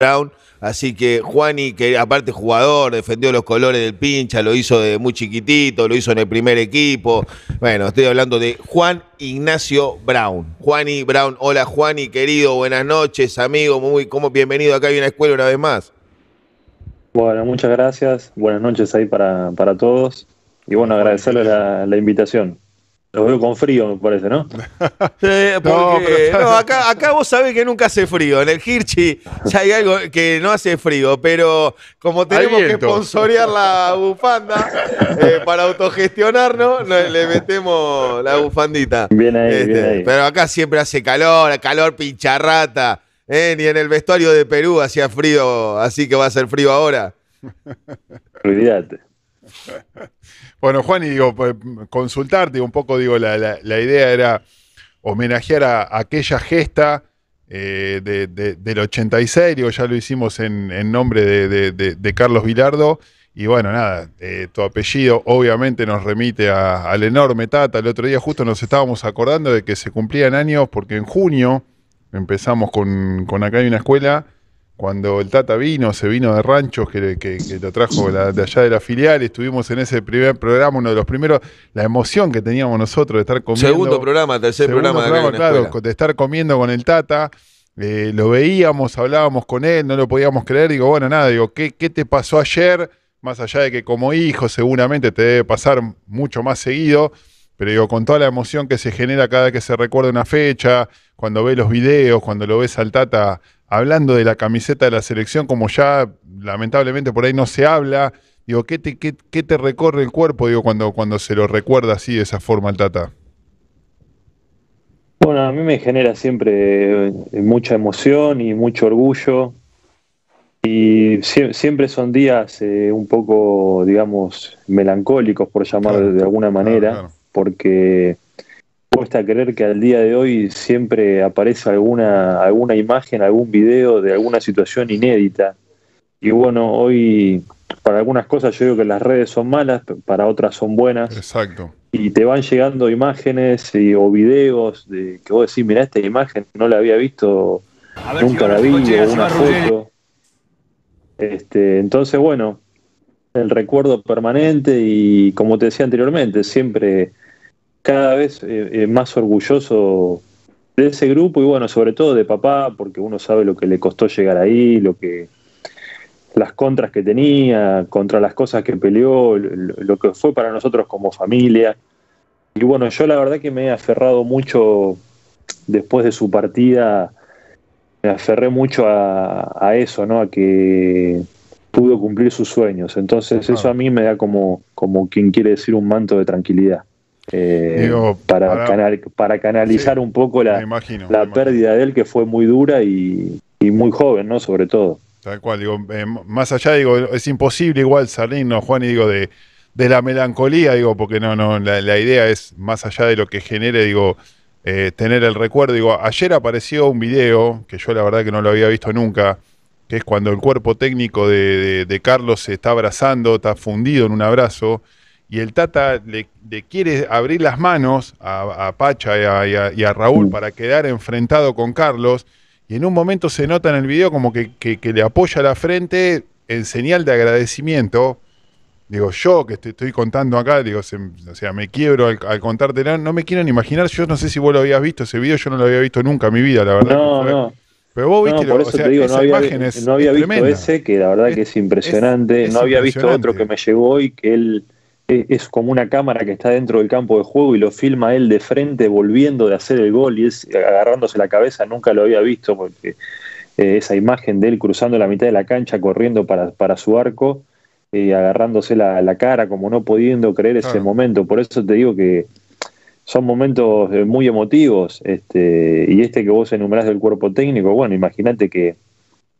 Brown. Así que Juani, que aparte jugador, defendió los colores del pincha, lo hizo de muy chiquitito, lo hizo en el primer equipo. Bueno, estoy hablando de Juan Ignacio Brown. Juani Brown, hola Juani, querido, buenas noches, amigo, muy como bienvenido acá a una escuela una vez más. Bueno, muchas gracias, buenas noches ahí para, para todos y bueno, agradecerle la, la invitación. Lo veo con frío, me parece, ¿no? Sí, porque, no, acá, acá vos sabés que nunca hace frío. En el Hirchi ya hay algo que no hace frío, pero como tenemos que sponsorear la bufanda eh, para autogestionarnos, le metemos la bufandita. Bien ahí, bien Este, ahí. Pero acá siempre hace calor, calor pincharrata. eh, ni en el vestuario de Perú hacía frío, así que va a ser frío ahora. Olvídate. Bueno, Juan, y digo, pues, consultarte un poco, digo, la, la- la idea era homenajear a aquella gesta eh, de- de- del 86, digo, ya lo hicimos en, en nombre de- de Carlos Vilardo, y bueno, nada, eh, tu apellido obviamente nos remite a- al enorme Tata, el otro día justo nos estábamos acordando de que se cumplían años, porque en junio empezamos con, con Acá hay una escuela, cuando el Tata vino, se vino de ranchos, que, que- que lo trajo la- de allá de la filial, estuvimos en ese primer programa, uno de los primeros, la emoción que teníamos nosotros de estar comiendo. Segundo programa, tercer Segundo programa de programa, la claro, escuela. de estar comiendo con el Tata. eh, lo veíamos, hablábamos con él, no lo podíamos creer. Digo, bueno, nada, digo, ¿qué, qué te pasó ayer? Más allá de que como hijo seguramente te debe pasar mucho más seguido, pero digo, con toda la emoción que se genera cada vez que se recuerda una fecha, cuando ves los videos, cuando lo ves al Tata hablando de la camiseta de la selección, como ya lamentablemente por ahí no se habla, digo, ¿qué te, qué, qué te recorre el cuerpo digo, cuando, cuando se lo recuerda así de esa forma al Tata? Bueno, a mí me genera siempre eh, mucha emoción y mucho orgullo. Y sie- siempre son días eh, un poco, digamos, melancólicos, por llamar Claro, de alguna manera, claro. porque cuesta creer que al día de hoy siempre aparece alguna, alguna imagen, algún video de alguna situación inédita. Y bueno, hoy para algunas cosas yo digo que las redes son malas, para otras son buenas Exacto. y te van llegando imágenes y- o videos de que vos decís, mirá esta imagen, no la había visto, nunca la vi, o una foto. Este, entonces, bueno, el recuerdo permanente y como te decía anteriormente, siempre cada vez eh, eh, más orgulloso de ese grupo y bueno, sobre todo de papá, porque uno sabe lo que le costó llegar ahí, lo que las contras que tenía, contra las cosas que peleó, lo, que fue para nosotros como familia. Y bueno, yo la verdad que me he aferrado mucho después de su partida, me aferré mucho a, a eso, ¿no? A que pudo cumplir sus sueños. Entonces eso a mí me da como, como quien quiere decir un manto de tranquilidad. Eh, Digo, para, para- canal- para canalizar Sí, un poco la, imagino. la pérdida de él que fue muy dura y, y muy joven, ¿no? Sobre todo. Tal cual, digo, eh, más allá, digo, es imposible igual salirnos, Juan, y digo, de, de la melancolía, digo, porque no, no, la, la idea es, más allá de lo que genere, digo, eh, tener el recuerdo, digo, ayer apareció un video, que yo la verdad que no lo había visto nunca, que es cuando el cuerpo técnico de, de- de Carlos se está abrazando, está fundido en un abrazo, y el Tata le, le quiere abrir las manos a, a Pacha y a, y a- y a Raúl Mm. para quedar enfrentado con Carlos, y en un momento se nota en el video como que, que- que le apoya la frente en señal de agradecimiento. Digo, yo que te estoy contando acá, digo, se- o sea, me quiebro al, al contártelo, no me quiero ni imaginar, yo no sé si vos lo habías visto ese video, yo no lo había visto nunca en mi vida, la verdad. No, no. Pero vos viste, No, por lo- eso o sea, te digo, no había, es, no había visto tremenda. ese, que la verdad Es- que es impresionante. es no había visto otro que me llegó y que él es, es como una cámara que está dentro del campo de juego y lo filma él de frente volviendo de hacer el gol y es agarrándose la cabeza. Nunca lo había visto porque eh, esa imagen de él cruzando la mitad de la cancha, corriendo para, para su arco y agarrándose la, la cara como no pudiendo creer ese momento. Por eso te digo que son momentos eh, muy emotivos. Este, y este que vos enumerás del cuerpo técnico, bueno, imagínate que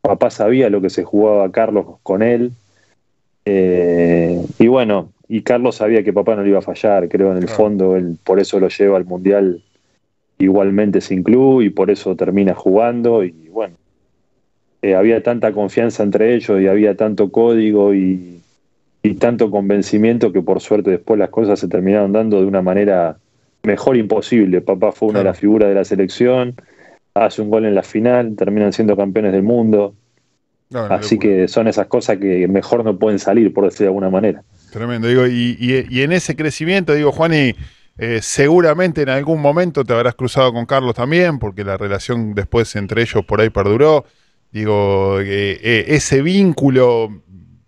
papá sabía lo que se jugaba Carlos con él. eh, y bueno, y Carlos sabía que papá no le iba a fallar, creo en el Claro. fondo, él por eso lo lleva al Mundial igualmente sin club y por eso termina jugando. Y bueno, eh, había tanta confianza entre ellos y había tanto código y, y tanto convencimiento que por suerte después las cosas se terminaron dando de una manera mejor imposible. Papá fue una de las figuras de la selección, hace un gol en la final, terminan siendo campeones del mundo. Así que son esas cosas que mejor no pueden salir, por decir de alguna manera. Tremendo, digo, y, y, en ese crecimiento, digo, Juan, y eh, seguramente en algún momento te habrás cruzado con Carlos también, porque la relación después entre ellos por ahí perduró. Digo, eh, eh, ese vínculo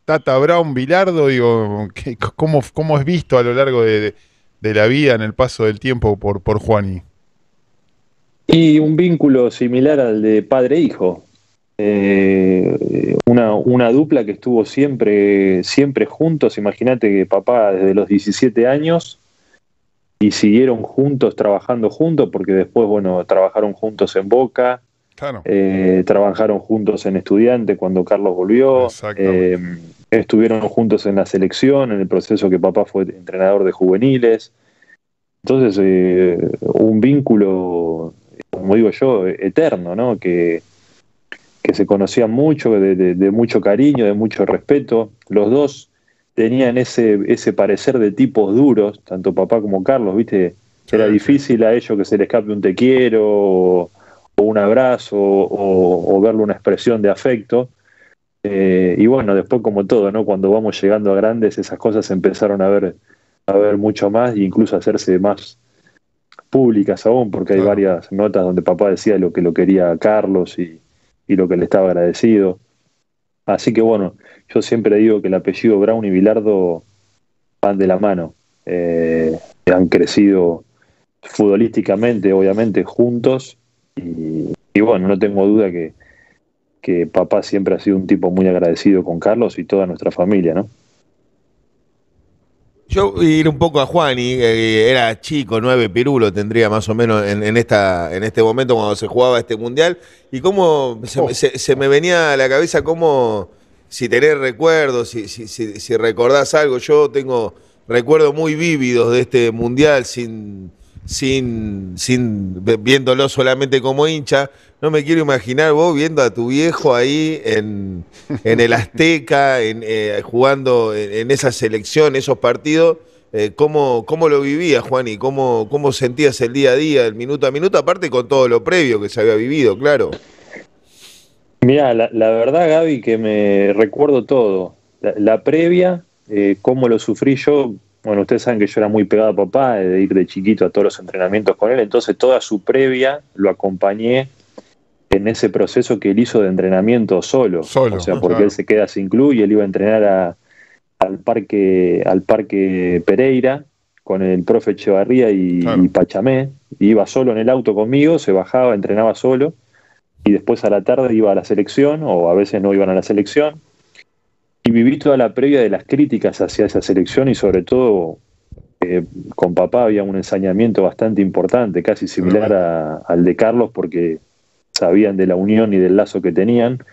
Tata Brown Bilardo, digo, ¿cómo, ¿cómo, es visto a lo largo de, la vida en el paso del tiempo por, por Juani? Y un vínculo similar al de padre-hijo. Eh, una, una, dupla que estuvo siempre, siempre juntos. Imagínate que papá desde los 17 años y siguieron juntos, trabajando juntos, porque después, bueno, trabajaron juntos en Boca, eh, trabajaron juntos en Estudiante cuando Carlos volvió, eh, estuvieron juntos en la selección, en el proceso que papá fue entrenador de juveniles. Entonces, un vínculo, como digo yo, eterno, ¿no? Que, que se conocían mucho, de, mucho cariño, de mucho respeto. Los dos tenían ese, ese parecer de tipos duros, tanto papá como Carlos, ¿viste? Era difícil a ellos que se les escape un te quiero o, un abrazo o, verle una expresión de afecto. Eh, y bueno, después como todo, ¿no? Cuando vamos llegando a grandes, esas cosas empezaron a ver, a ver mucho más e incluso a hacerse más públicas aún, porque hay varias notas donde papá decía lo que lo quería Carlos y, y lo que le estaba agradecido. Así que bueno, yo siempre digo que el apellido Brown y Bilardo van de la mano. Eh, han crecido futbolísticamente, obviamente, juntos. Y, bueno, no tengo duda que, que papá siempre ha sido un tipo muy agradecido con Carlos y toda nuestra familia, ¿no? Yo ir un poco a Juan y eh, era chico, nueve pirulo tendría más o menos en, esta, en este momento cuando se jugaba este mundial. Y cómo se, me venía a la cabeza cómo, si tenés recuerdos, si, si, si, recordás algo. Yo tengo recuerdos muy vívidos de este mundial sin, sin, sin viéndolo solamente como hincha. No me quiero imaginar vos viendo a tu viejo ahí en, en el Azteca, en, eh, jugando en, esa selección, esos partidos. Eh, ¿cómo, ¿Cómo lo vivías, Juan? ¿Y cómo, cómo sentías el día a día, el minuto a minuto? Aparte con todo lo previo que se había vivido, claro. Mira, la, verdad, Gaby, que me recuerdo todo. La, previa, eh, cómo lo sufrí yo, bueno, ustedes saben que yo era muy pegado a papá, de ir de chiquito a todos los entrenamientos con él, entonces toda su previa lo acompañé en ese proceso que él hizo de entrenamiento solo. solo o sea, porque él se queda sin club y él iba a entrenar al, parque, al parque Pereira con el profe Echevarría y, Pachamé. iba solo en el auto conmigo, se bajaba, entrenaba solo y después a la tarde iba a la selección o a veces no iban a la selección y viví toda la previa de las críticas hacia esa selección y sobre todo eh, con papá había un ensañamiento bastante importante, casi similar al de Carlos porque sabían de la unión y del lazo que tenían.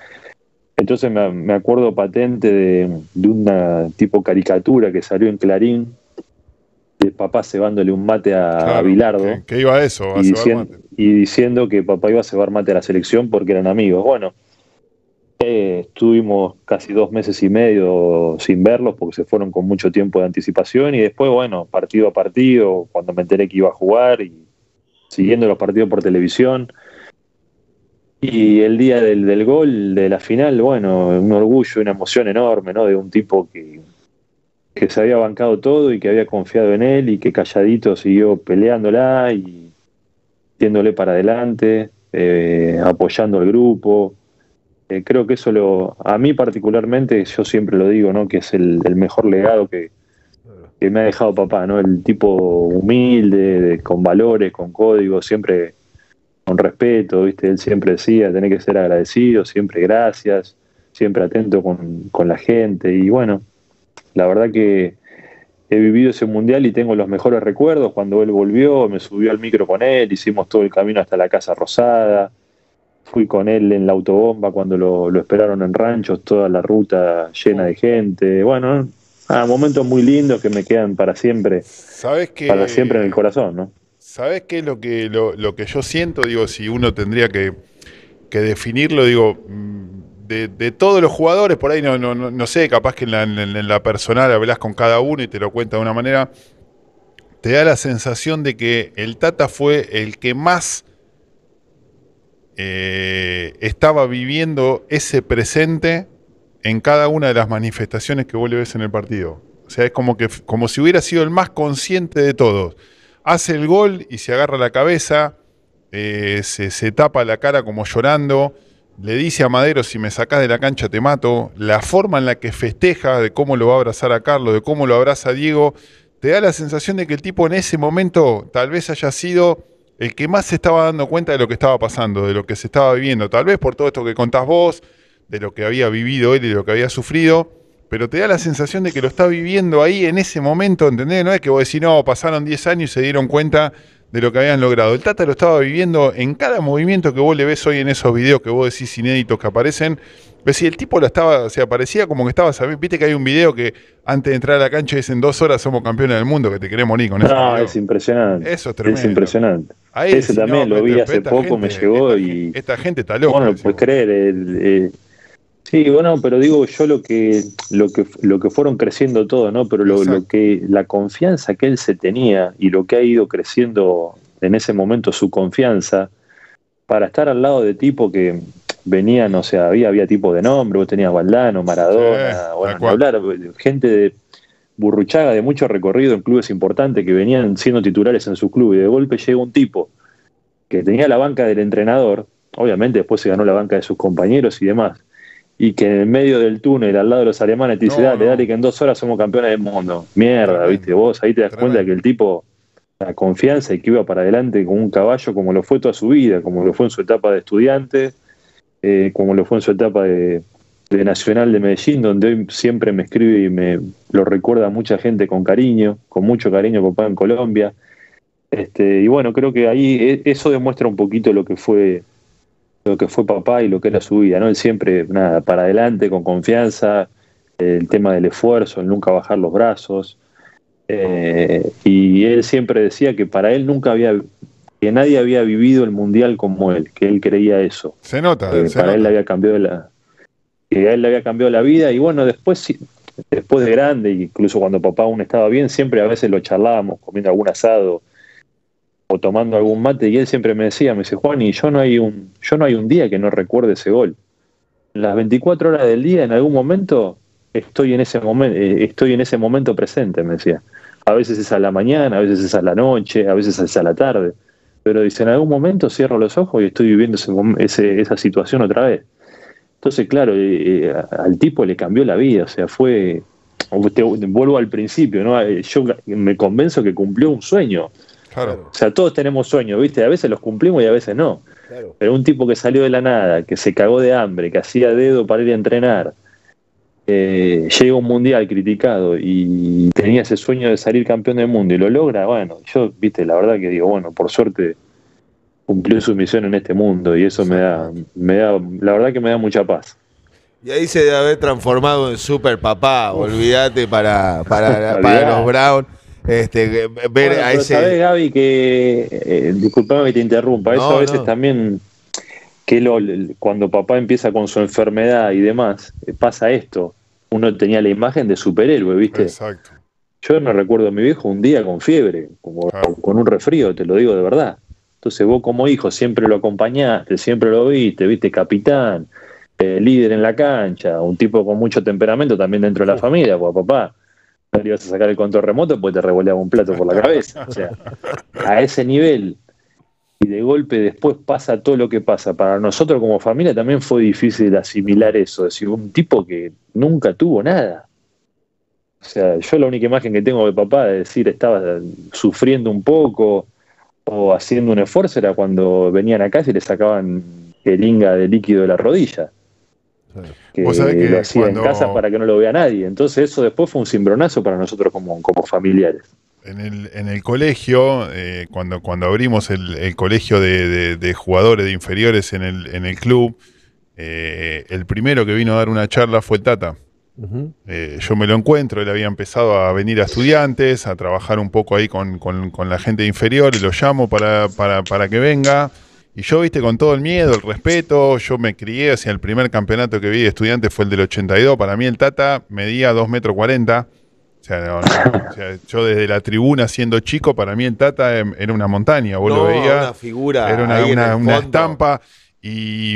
Entonces me, acuerdo patente de, una tipo caricatura que salió en Clarín, de papá cebándole un mate a, Bilardo. Que, iba a eso, y, diciendo, y diciendo que papá iba a cebar mate a la selección porque eran amigos. Bueno, eh, estuvimos casi dos meses y medio sin verlos porque se fueron con mucho tiempo de anticipación y después, bueno, partido a partido, cuando me enteré que iba a jugar y siguiendo los partidos por televisión. Y el día del, gol, de la final, bueno, un orgullo, una emoción enorme, ¿no? De un tipo que, que se había bancado todo y que había confiado en él y que calladito siguió peleándola y tiéndole para adelante, eh, apoyando al grupo. Eh, creo que eso lo, a mí particularmente, yo siempre lo digo, ¿no? Que es el, mejor legado que, que, me ha dejado papá, ¿no? El tipo humilde, con valores, con códigos, siempre con respeto, ¿viste? Él siempre decía, tenés que ser agradecido, siempre gracias, siempre atento con, la gente. Y bueno, la verdad que he vivido ese mundial y tengo los mejores recuerdos. Cuando él volvió, me subió al micro con él, hicimos todo el camino hasta la Casa Rosada. Fui con él en la autobomba cuando lo, esperaron en ranchos, toda la ruta llena de gente. Bueno, momentos muy lindos que me quedan para siempre. ¿Sabes que, para siempre en el corazón, ¿no? ¿Sabes qué es lo que, lo, que yo siento? Digo, si uno tendría que, definirlo, digo, mm, de, todos los jugadores, por ahí no, no, no sé, capaz que en la, en la, personal hablas con cada uno y te lo cuenta de una manera, te da la sensación de que el Tata fue el que más eh, estaba viviendo ese presente en cada una de las manifestaciones que vos le ves en el partido. O sea, es como, que, como si hubiera sido el más consciente de todos. Hace el gol y se agarra la cabeza, eh, se, se, tapa la cara como llorando, le dice a Madero, si me sacás de la cancha te mato. La forma en la que festeja, de cómo lo va a abrazar a Carlos, de cómo lo abraza a Diego, te da la sensación de que el tipo en ese momento tal vez haya sido el que más se estaba dando cuenta de lo que estaba pasando, de lo que se estaba viviendo, tal vez por todo esto que contás vos, de lo que había vivido él y de lo que había sufrido, pero te da la sensación de que lo está viviendo ahí en ese momento, ¿entendés? No es que vos decís, no, pasaron 10 años y se dieron cuenta de lo que habían logrado. El Tata lo estaba viviendo en cada movimiento que vos le ves hoy en esos videos que vos decís inéditos que aparecen. Ves si el tipo lo estaba, o sea, parecía como que estaba, viste que hay un video que antes de entrar a la cancha dicen dos horas somos campeones del mundo, que te querés morir con eso. No, es impresionante. Eso es tremendo. Es impresionante. Ese también lo vi hace poco, me llegó y. Esta gente está loca. Bueno, puedes creer. El, Sí, bueno, pero digo yo lo que, lo que, lo que fueron creciendo todo, ¿no? Pero lo, lo, que, la confianza que él se tenía y lo que ha ido creciendo en ese momento su confianza para estar al lado de tipo que venían, o sea, había, había tipo de nombre, vos tenías Valdano, Maradona, bueno, hablar, gente de Burruchaga de mucho recorrido en clubes importantes que venían siendo titulares en su club y de golpe llega un tipo que tenía la banca del entrenador, obviamente después se ganó la banca de sus compañeros y demás, y que en el medio del túnel, al lado de los alemanes, te dice, dale, dale, que en dos horas somos campeones del mundo. Mierda, viste, vos ahí te das cuenta que el tipo, la confianza y que iba para adelante con un caballo como lo fue toda su vida, como lo fue en su etapa de estudiante, eh, como lo fue en su etapa de, Nacional de Medellín, donde hoy siempre me escribe y me lo recuerda mucha gente con cariño, con mucho cariño papá en Colombia. Este, y bueno, creo que ahí e, eso demuestra un poquito lo que fue lo que fue papá y lo que era su vida, ¿no? Él siempre, nada, para adelante, con confianza, el tema del esfuerzo, el nunca bajar los brazos. Eh, y él siempre decía que para él nunca había, que nadie había vivido el mundial como él, que él creía eso. Se nota. para él le había cambiado la, que a él le había cambiado la vida y bueno, después, después de grande, incluso cuando papá aún estaba bien, siempre a veces lo charlábamos comiendo algún asado o tomando algún mate y él siempre me decía, me dice, Juan, y yo no hay un, yo no hay un día que no recuerde ese gol. Las 24 horas del día, en algún momento, estoy en ese momento, eh, estoy en ese momento presente, me decía. A veces es a la mañana, a veces es a la noche, a veces es a la tarde. Pero dice, en algún momento cierro los ojos y estoy viviendo ese, esa situación otra vez. Entonces, claro, eh, eh, al tipo le cambió la vida, o sea, fue, vuelvo al principio, ¿no? Yo me convenzo que cumplió un sueño o sea, todos tenemos sueños, ¿viste? A veces los cumplimos y a veces no. Pero un tipo que salió de la nada, que se cagó de hambre, que hacía dedo para ir a entrenar, eh, llega a un mundial criticado y tenía ese sueño de salir campeón del mundo y lo logra, bueno, yo, viste, la verdad que digo, bueno, por suerte cumplió su misión en este mundo y eso me da, me da, la verdad que me da mucha paz. Y ahí se debe haber transformado en super papá, olvídate para, para, para los Brown. Este, ver a ese. Sabes, Gaby, que. Eh, disculpame que te interrumpa. Eso a veces también. Que lo, cuando papá empieza con su enfermedad y demás, eh, pasa esto. Uno tenía la imagen de superhéroe, ¿viste? Exacto. Yo no recuerdo a mi viejo un día con fiebre, como, con un resfrío, te lo digo de verdad. Entonces vos como hijo siempre lo acompañaste, siempre lo viste, viste, capitán, eh, líder en la cancha, un tipo con mucho temperamento también dentro de la familia, pues papá le ibas a sacar el control remoto, pues te revoleaba un plato por la cabeza. O sea, a ese nivel. Y de golpe después pasa todo lo que pasa. Para nosotros como familia también fue difícil asimilar eso. Es decir, un tipo que nunca tuvo nada. O sea, yo la única imagen que tengo de papá de decir estaba sufriendo un poco o haciendo un esfuerzo era cuando venían a casa y le sacaban jeringa de líquido de la rodilla que, lo hacía en casa para que no lo vea nadie. Entonces eso después fue un cimbronazo para nosotros como, como familiares. En el, en el colegio, eh, cuando, cuando abrimos el, colegio de, jugadores de inferiores en el, en el club, eh, el primero que vino a dar una charla fue el Tata. Eh, yo me lo encuentro, él había empezado a venir a estudiantes, a trabajar un poco ahí con, con la gente inferior, y lo llamo para, para, para que venga. Y yo, viste, con todo el miedo, el respeto, yo me crié, hacia el primer campeonato que vi de estudiante fue el del 82. Para mí el Tata medía 2 metros 40. O sea, yo desde la tribuna siendo chico, para mí el Tata em, era una montaña. Vos lo veías. Una figura. Era una, estampa. y,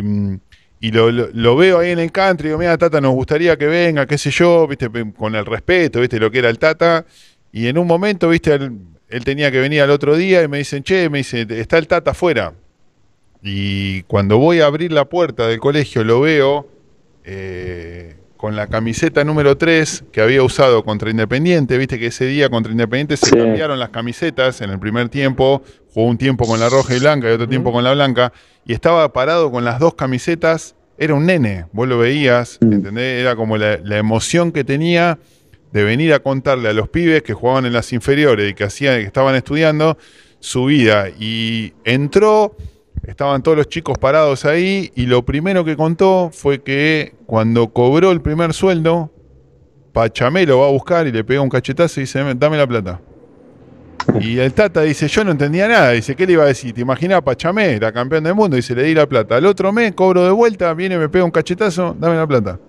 y lo, lo- lo veo ahí en el country, digo, mira, Tata, nos gustaría que venga, qué sé yo, viste, con el respeto, viste, lo que era el Tata. Y en un momento, viste, él, él tenía que venir al otro día y me dicen, che, me dice, está el Tata afuera. Y cuando voy a abrir la puerta del colegio, lo veo eh, con la camiseta número 3 que había usado contra Independiente. Viste que ese día contra Independiente se Sí. cambiaron las camisetas en el primer tiempo. Jugó un tiempo con la roja y blanca y otro tiempo con la blanca. Y estaba parado con las dos camisetas. Era un nene, vos lo veías, Mm. ¿entendés? Era como la, la emoción que tenía de venir a contarle a los pibes que jugaban en las inferiores y que, hacían, que estaban estudiando su vida. Y entró, estaban todos los chicos parados ahí y lo primero que contó fue que cuando cobró el primer sueldo, Pachamé lo va a buscar y le pega un cachetazo y dice, dame la plata. Y el Tata dice, yo no entendía nada. Dice, ¿qué le iba a decir? ¿Te imaginas Pachamé, la campeón del mundo? Dice, le di la plata. Al otro mes cobro de vuelta, viene, me pega un cachetazo, dame la plata.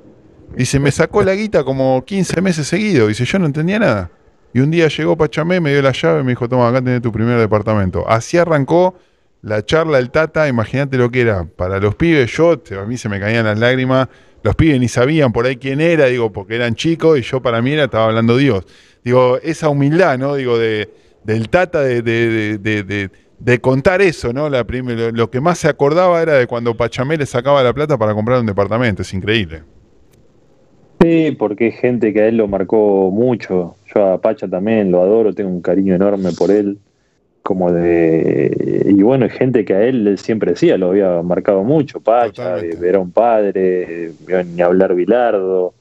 Dice, me sacó la guita como 15 meses seguidos. Dice, yo no entendía nada. Y un día llegó Pachamé, me dio la llave y me dijo, toma, acá tenés tu primer departamento. Así arrancó la charla del Tata. Imagínate lo que era. Para los pibes, yo, a mí se me caían las lágrimas. Los pibes ni sabían por ahí quién era, digo, porque eran chicos y yo para mí era, estaba hablando Dios. Digo, esa humildad, ¿no? Digo, de, del Tata de, de, de- contar eso, ¿no? La lo, lo que más se acordaba era de cuando Pachamé le sacaba la plata para comprar un departamento. Es increíble. Sí, porque hay gente que a él lo marcó mucho. Yo a Pacha también lo adoro, tengo un cariño enorme por él. Como de. Y bueno, hay gente que a él, él siempre decía, lo había marcado mucho. Pacha, un padre, ni hablar Bilardo.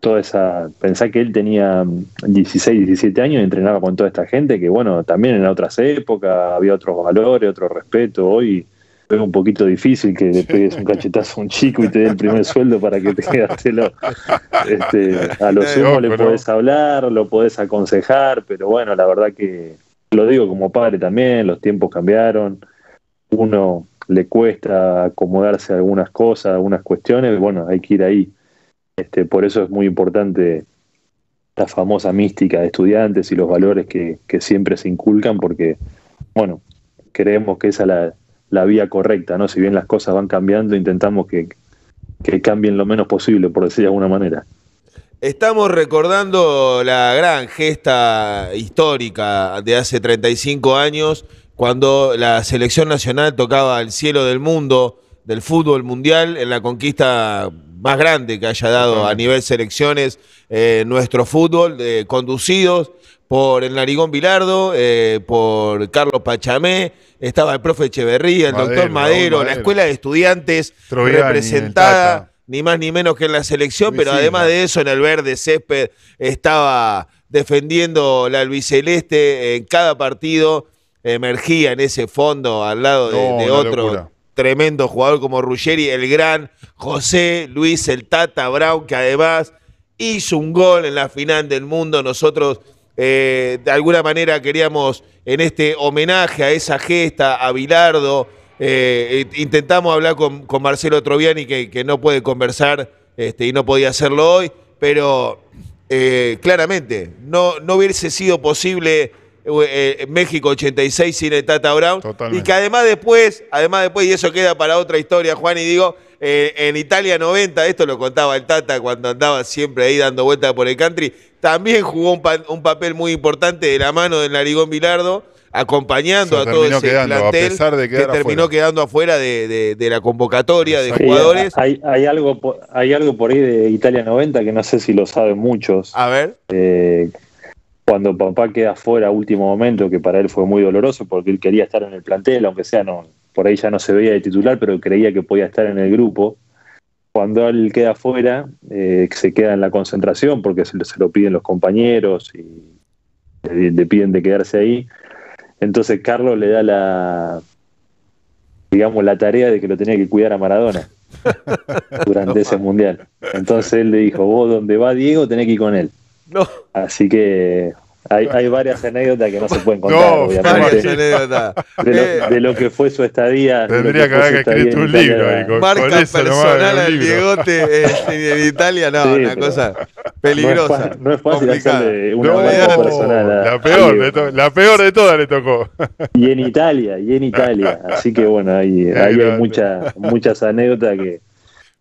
Toda esa. Pensá que él tenía 16, 17 años y entrenaba con toda esta gente que, bueno, también en otras épocas había otros valores, otro respeto. Hoy es un poquito difícil que le pegues un cachetazo a un chico y te dé el primer sueldo para que te gastelo. Este, a lo Eh, sumo le ¿no? podés hablar, lo podés aconsejar, pero bueno, la verdad que lo digo como padre también, los tiempos cambiaron, uno le cuesta acomodarse a algunas cosas, a algunas cuestiones, bueno, hay que ir ahí. Este, por eso es muy importante la famosa mística de estudiantes y los valores que, que siempre se inculcan, porque, bueno, creemos que esa es la, la vía correcta, ¿no? Si bien las cosas van cambiando, intentamos que, que cambien lo menos posible, por decir de alguna manera. Estamos recordando la gran gesta histórica de hace 35 años, cuando la selección nacional tocaba el cielo del mundo, del fútbol mundial, en la conquista más grande que haya dado a nivel selecciones eh, nuestro fútbol, eh, conducidos por el Narigón Bilardo, eh, por Carlos Pachamé, estaba el profe Echeverría, el Madero, doctor Madero, la escuela de estudiantes Troviani, representada. Ni más ni menos que en la selección, pero además de eso, en el verde césped estaba defendiendo la albiceleste en cada partido, emergía en ese fondo al lado de, No, de una otro locura. tremendo jugador como Ruggeri, el gran José Luis el Tata Brown, que además hizo un gol en la final del mundo. Nosotros eh, de alguna manera queríamos en este homenaje a esa gesta, a Bilardo, eh, intentamos hablar con, con Marcelo Troviani, que, que no puede conversar este, y no podía hacerlo hoy, pero eh, claramente no, no hubiese sido posible eh, México 86 sin el Tata Brown. Totalmente. Y que además después, además después, y eso queda para otra historia, Juan, y digo, en Italia 90, esto lo contaba el Tata cuando andaba siempre ahí dando vueltas por el country, también jugó un, pa- un papel muy importante de la mano del Narigón Bilardo, acompañando Se a todo ese quedando, a plantel pesar de que terminó afuera. quedando afuera de, de- de la convocatoria de. Sí, jugadores. hay, hay, algo, por- hay algo por ahí de Italia 90 que no sé si lo saben muchos. A ver, Eh, cuando papá queda fuera a último momento, que para él fue muy doloroso porque él quería estar en el plantel, aunque sea no, por ahí ya no se veía de titular, pero creía que podía estar en el grupo. Cuando él queda fuera, eh, se queda en la concentración porque se, lo- se lo piden los compañeros y le, le piden de quedarse ahí. Entonces Carlos le da la, digamos, la tarea de que lo tenía que cuidar a Maradona durante ese mundial. Entonces él le dijo, vos donde va Diego tenés que ir con él. no, Así que hay, hay varias anécdotas que no se pueden contar, No, obviamente. varias anécdotas. De Eh, lo, de lo que fue su estadía. Tendría que haber escrito un Italia. libro ahí con- marca nomás, personal al. Diegote eh, en Italia, no, Sí, una pero- cosa Peligrosa. No es, fácil hacerle una No, personal. a- la, peor de la peor de todas le tocó. Y en Italia, y en Italia. Así que bueno, ahí, ahí hay mucha, muchas anécdotas que,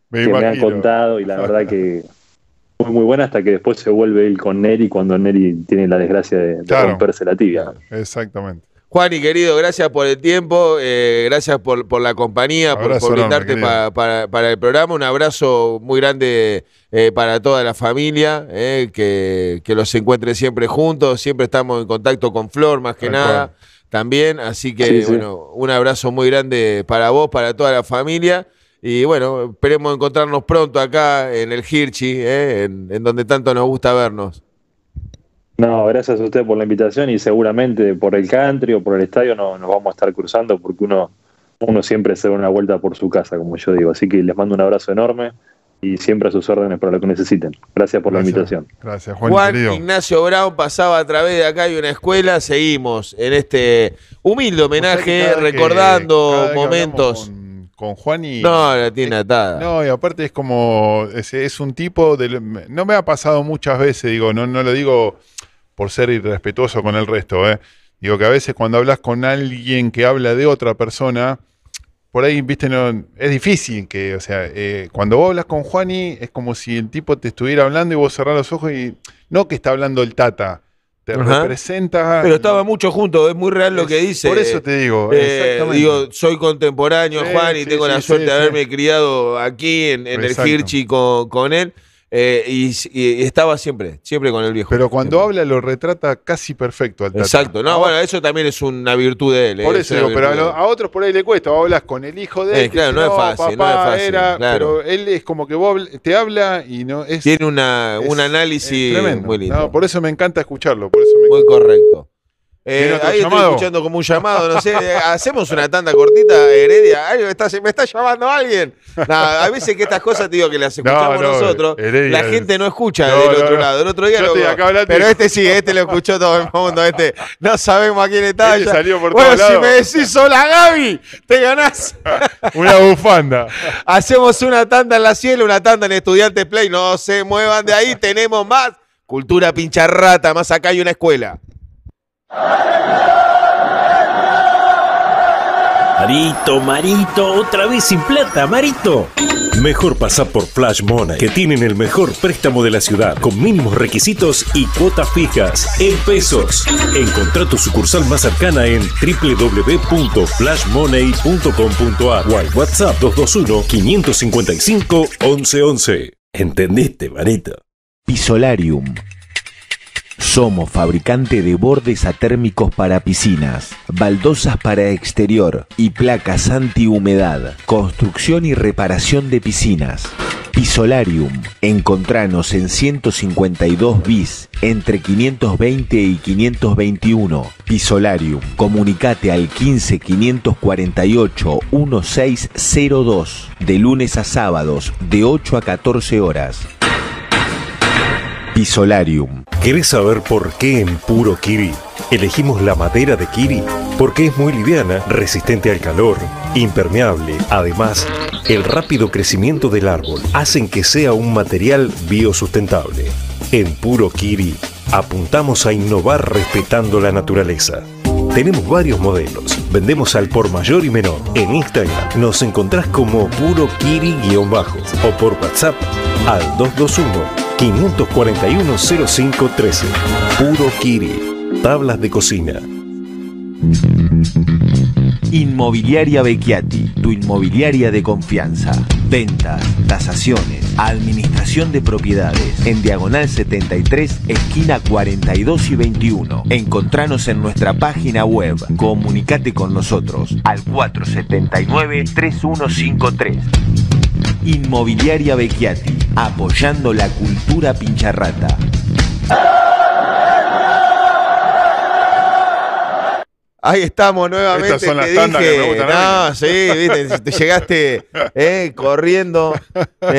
Me que me han contado y la verdad que fue muy buena hasta que después se vuelve él con Neri cuando Neri tiene la desgracia de, de Claro. romperse la tibia. Exactamente. Juan y querido, gracias por el tiempo, eh, gracias por, por la compañía, por, Abrazo por brindarte pa- para, para el programa. Un abrazo muy grande eh, para toda la familia, eh, que, que los encuentre siempre juntos. Siempre estamos en contacto con Flor, más que nada, cual. también. Así que, Sí, sí. bueno, un abrazo muy grande para vos, para toda la familia. Y bueno, esperemos encontrarnos pronto acá en el Hirchi, eh, en, en donde tanto nos gusta vernos. No, gracias a usted por la invitación y seguramente por el country o por el estadio no, nos vamos a estar cruzando porque uno, uno siempre se da una vuelta por su casa, como yo digo. Así que les mando un abrazo enorme y siempre a sus órdenes para lo que necesiten. Gracias por la invitación. Gracias, Juan, Juan querido. Ignacio Brown pasaba a través de acá y una escuela. Seguimos en este humilde homenaje, Cada vez que- recordando cada vez que momentos. Con, con Juan y. No, la tiene atada. No, y aparte es como. Es, es un tipo. De, no me ha pasado muchas veces, digo, no, no lo digo por ser irrespetuoso con el resto, ¿eh? Digo que a veces cuando hablas con alguien que habla de otra persona, por ahí, viste, no, es difícil que, o sea, eh, cuando vos hablas con Juani, es como si el tipo te estuviera hablando y vos cerrás los ojos y. No que está hablando el Tata, te Ajá. representa. Pero estaba mucho juntos, es muy real lo que dice. Por eso te digo, Eh, exactamente. digo, soy contemporáneo, Sí, Juan, y sí, tengo sí, la suerte de haberme criado aquí en, en el. Hirchi con, con él. Eh, y, y estaba siempre, siempre con el viejo. Pero cuando Siempre. habla lo retrata casi perfecto al Tata. Exacto, no, bueno, eso también es una virtud de él. eh, Por es eso digo, pero a, lo- él. a otros por ahí le cuesta. Vos hablas con el hijo de él. Eh, que claro, no es fácil, no es fácil, era", claro. Pero él es como que vos te habla y no es. Tiene una, es- un análisis muy lindo. No, por eso me encanta escucharlo. Por eso me Muy correcto. Eh, ¿Tiene otro ahí estoy escuchando como un llamado, no sé. eh, Hacemos una tanda cortita, Heredia. Ay, me, está, me está llamando alguien. Nada, a veces que estas cosas, te digo, que las escuchamos No, no, nosotros, Heredia la gente no escucha No, del otro lado. El otro día lo- Pero este sí, este lo escuchó todo el mundo. Este no sabemos a quién está. Este salió por bueno, si lados. me decís hola Gaby, te ganás. Una bufanda. Hacemos una tanda en la cielo, una tanda en Estudiantes Play. No se muevan de ahí, tenemos más. Cultura pincharrata, más acá hay una escuela. Marito, Marito, otra vez sin plata, Marito. Mejor pasar por Flash Money, que tienen el mejor préstamo de la ciudad, con mínimos requisitos y cuotas fijas, en pesos. Encontrá tu sucursal más cercana en www.flashmoney.com.ar o al WhatsApp 221-555-1111. ¿Entendiste, Marito? Pisolarium. Somos fabricante de bordes atérmicos para piscinas, baldosas para exterior y placas antihumedad, construcción y reparación de piscinas. Pisolarium. Encontranos en 152 bis entre 520 y 521. Pisolarium. Comunicate al 15 548 1602 de lunes a sábados de 8 a 14 horas. Pisolarium. ¿Querés saber por qué en Puro Kiri elegimos la madera de Kiri? Porque es muy liviana, resistente al calor, impermeable. Además, el rápido crecimiento del árbol hacen que sea un material biosustentable. En Puro Kiri apuntamos a innovar respetando la naturaleza. Tenemos varios modelos. Vendemos al por mayor y menor. En Instagram nos encontrás como Puro Kiri-bajo o por WhatsApp al 221 541 0513. Puro Kiri. Tablas de cocina. Inmobiliaria Becchiati, tu inmobiliaria de confianza. Ventas, tasaciones, administración de propiedades. En Diagonal 73, esquina 42 y 21. Encontranos en nuestra página web. Comunicate con nosotros al 479-3153. Inmobiliaria Becchiati, apoyando la cultura pincharrata. Ahí estamos nuevamente. Estas son te las tandas que me gustan a no, sí, viste, te llegaste eh, corriendo.